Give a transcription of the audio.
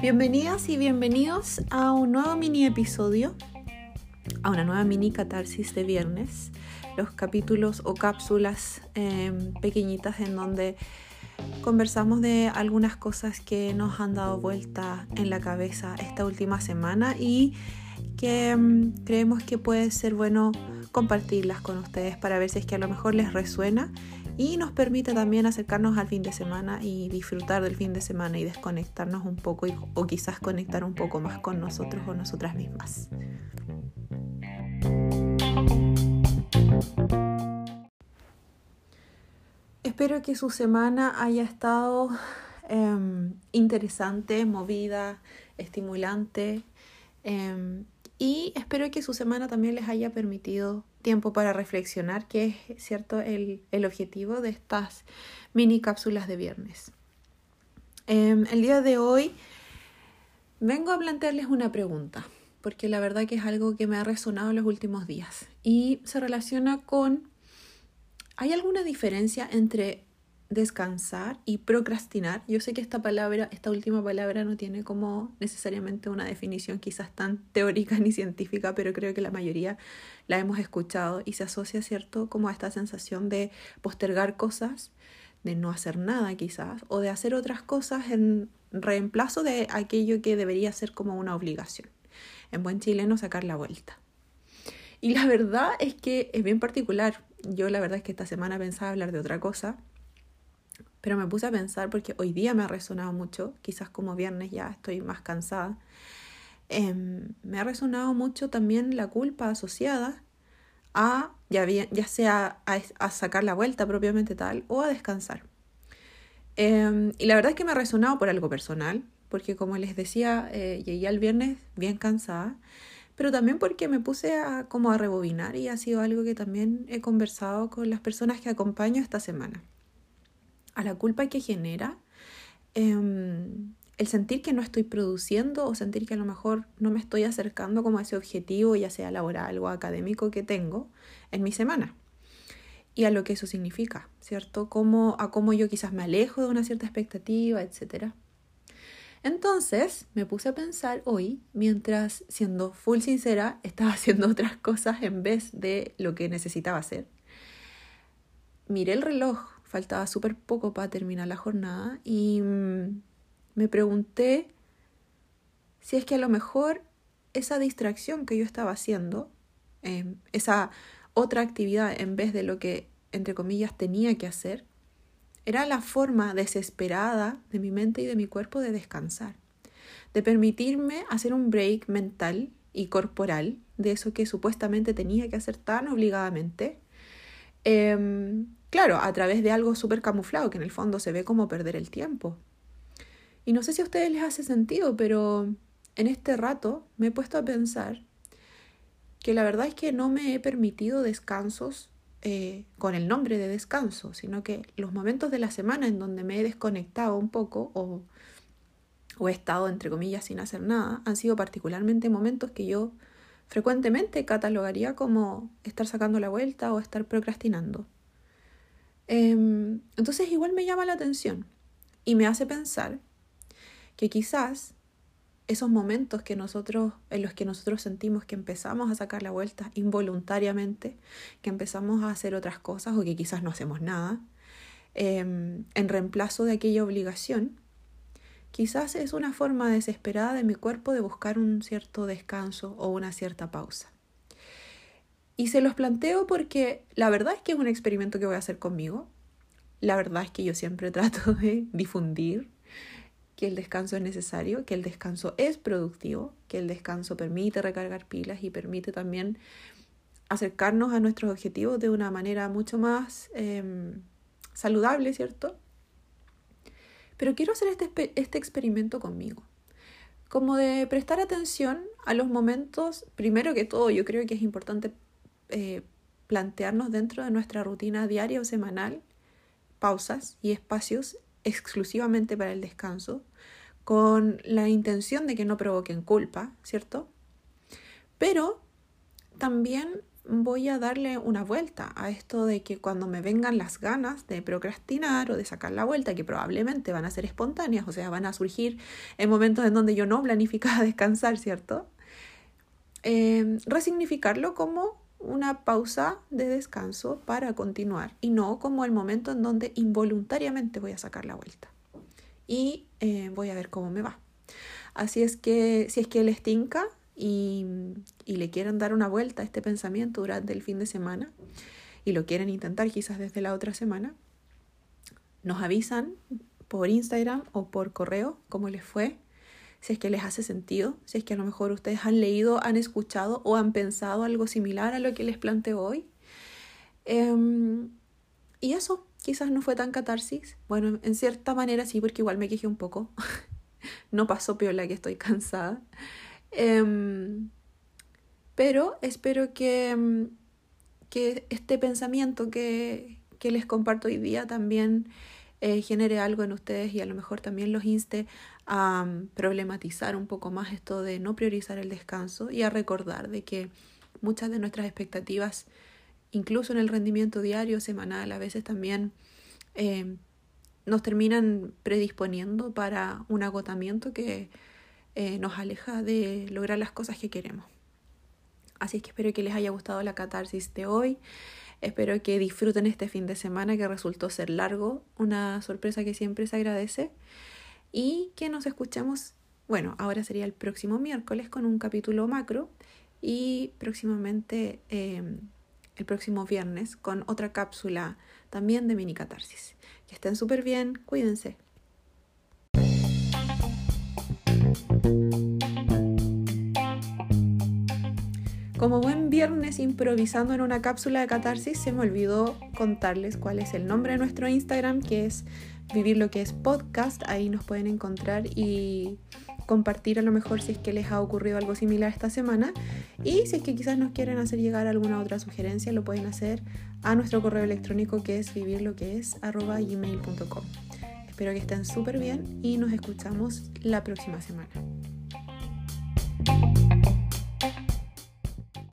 Bienvenidas y bienvenidos a un nuevo mini episodio, a una nueva mini catarsis de viernes, los capítulos o cápsulas em, pequeñitas en donde conversamos de algunas cosas que nos han dado vuelta en la cabeza esta última semana y que em, creemos que puede ser bueno compartirlas con ustedes para ver si es que a lo mejor les resuena y nos permite también acercarnos al fin de semana y disfrutar del fin de semana y desconectarnos un poco o quizás conectar un poco más con nosotros o nosotras mismas. Espero que su semana haya estado em, interesante, movida, estimulante em, y espero que su semana también les haya permitido tiempo para reflexionar, que es cierto el, objetivo de estas mini cápsulas de viernes. Em, el día de hoy vengo a plantearles una pregunta, porque la verdad que es algo que me ha resonado en los últimos días y se relaciona con, ¿hay alguna diferencia entre descansar y procrastinar. Yo sé que esta palabra, esta última palabra no tiene como necesariamente una definición quizás tan teórica ni científica, pero creo que la mayoría la hemos escuchado y se asocia, ¿cierto?, como a esta sensación de postergar cosas, de no hacer nada quizás, o de hacer otras cosas en reemplazo de aquello que debería ser como una obligación. En buen chileno, sacar la vuelta. Y la verdad es que es bien particular. Yo la verdad es que esta semana pensaba hablar de otra cosa, pero me puse a pensar porque hoy día me ha resonado mucho, quizás como viernes ya estoy más cansada. Em, me ha resonado mucho también la culpa asociada a, ya, bien, ya sea a, sacar la vuelta propiamente tal o a descansar. Em, y la verdad es que me ha resonado por algo personal, porque como les decía, eh, llegué al viernes bien cansada, pero también porque me puse a, como a rebobinar y ha sido algo que también he conversado con las personas que acompaño esta semana a la culpa que genera em, el sentir que no estoy produciendo o sentir que a lo mejor no me estoy acercando como a ese objetivo, ya sea laboral o académico que tengo en mi semana. Y a lo que eso significa, ¿cierto? Cómo, a cómo yo quizás me alejo de una cierta expectativa, etc. Entonces me puse a pensar hoy, mientras siendo full sincera, estaba haciendo otras cosas en vez de lo que necesitaba hacer. Miré el reloj faltaba súper poco para terminar la jornada y mm, me pregunté si es que a lo mejor esa distracción que yo estaba haciendo, em, esa otra actividad en vez de lo que, entre comillas, tenía que hacer, era la forma desesperada de mi mente y de mi cuerpo de descansar, de permitirme hacer un break mental y corporal de eso que supuestamente tenía que hacer tan obligadamente. Em, Claro, a través de algo súper camuflado, que en el fondo se ve como perder el tiempo. Y no sé si a ustedes les hace sentido, pero en este rato me he puesto a pensar que la verdad es que no me he permitido descansos eh, con el nombre de descanso, sino que los momentos de la semana en donde me he desconectado un poco o, o he estado, entre comillas, sin hacer nada, han sido particularmente momentos que yo frecuentemente catalogaría como estar sacando la vuelta o estar procrastinando. Em, entonces igual me llama la atención y me hace pensar que quizás esos momentos que nosotros, en los que nosotros sentimos que empezamos a sacar la vuelta involuntariamente, que empezamos a hacer otras cosas o que quizás no hacemos nada, em, en reemplazo de aquella obligación, quizás es una forma desesperada de mi cuerpo de buscar un cierto descanso o una cierta pausa. Y se los planteo porque la verdad es que es un experimento que voy a hacer conmigo. La verdad es que yo siempre trato de difundir que el descanso es necesario, que el descanso es productivo, que el descanso permite recargar pilas y permite también acercarnos a nuestros objetivos de una manera mucho más em, saludable, ¿cierto? Pero quiero hacer este, este experimento conmigo, como de prestar atención a los momentos, primero que todo, yo creo que es importante eh, plantearnos dentro de nuestra rutina diaria o semanal pausas y espacios exclusivamente para el descanso, con la intención de que no provoquen culpa, ¿cierto? Pero también voy a darle una vuelta a esto de que cuando me vengan las ganas de procrastinar o de sacar la vuelta, que probablemente van a ser espontáneas, o sea, van a surgir en momentos en donde yo no planificaba descansar, ¿cierto? Eh, resignificarlo como una pausa de descanso para continuar y no como el momento en donde involuntariamente voy a sacar la vuelta y eh, voy a ver cómo me va. Así es que si es que les tinca y, y le quieren dar una vuelta a este pensamiento durante el fin de semana y lo quieren intentar quizás desde la otra semana, nos avisan por Instagram o por correo cómo les fue si es que les hace sentido, si es que a lo mejor ustedes han leído, han escuchado o han pensado algo similar a lo que les planteo hoy. Em, y eso, quizás no fue tan catarsis. Bueno, en cierta manera sí, porque igual me quejé un poco. no pasó peor la que estoy cansada. Em, pero espero que, em, que este pensamiento que, que les comparto hoy día también eh, genere algo en ustedes y a lo mejor también los inste a mm, problematizar un poco más esto de no priorizar el descanso y a recordar de que muchas de nuestras expectativas, incluso en el rendimiento diario, semanal, a veces también eh, nos terminan predisponiendo para un agotamiento que eh, nos aleja de lograr las cosas que queremos. Así es que espero que les haya gustado la catarsis de hoy. Espero que disfruten este fin de semana que resultó ser largo, una sorpresa que siempre se agradece y que nos escuchemos, bueno, ahora sería el próximo miércoles con un capítulo macro y próximamente em, el próximo viernes con otra cápsula también de mini catarsis. Que estén súper bien, cuídense. Como buen viernes improvisando en una cápsula de catarsis, se me olvidó contarles cuál es el nombre de nuestro Instagram, que es Vivir que es podcast. Ahí nos pueden encontrar y compartir a lo mejor si es que les ha ocurrido algo similar esta semana. Y si es que quizás nos quieren hacer llegar alguna otra sugerencia, lo pueden hacer a nuestro correo electrónico que es vivirloquees.gmail.com. Espero que estén súper bien y nos escuchamos la próxima semana.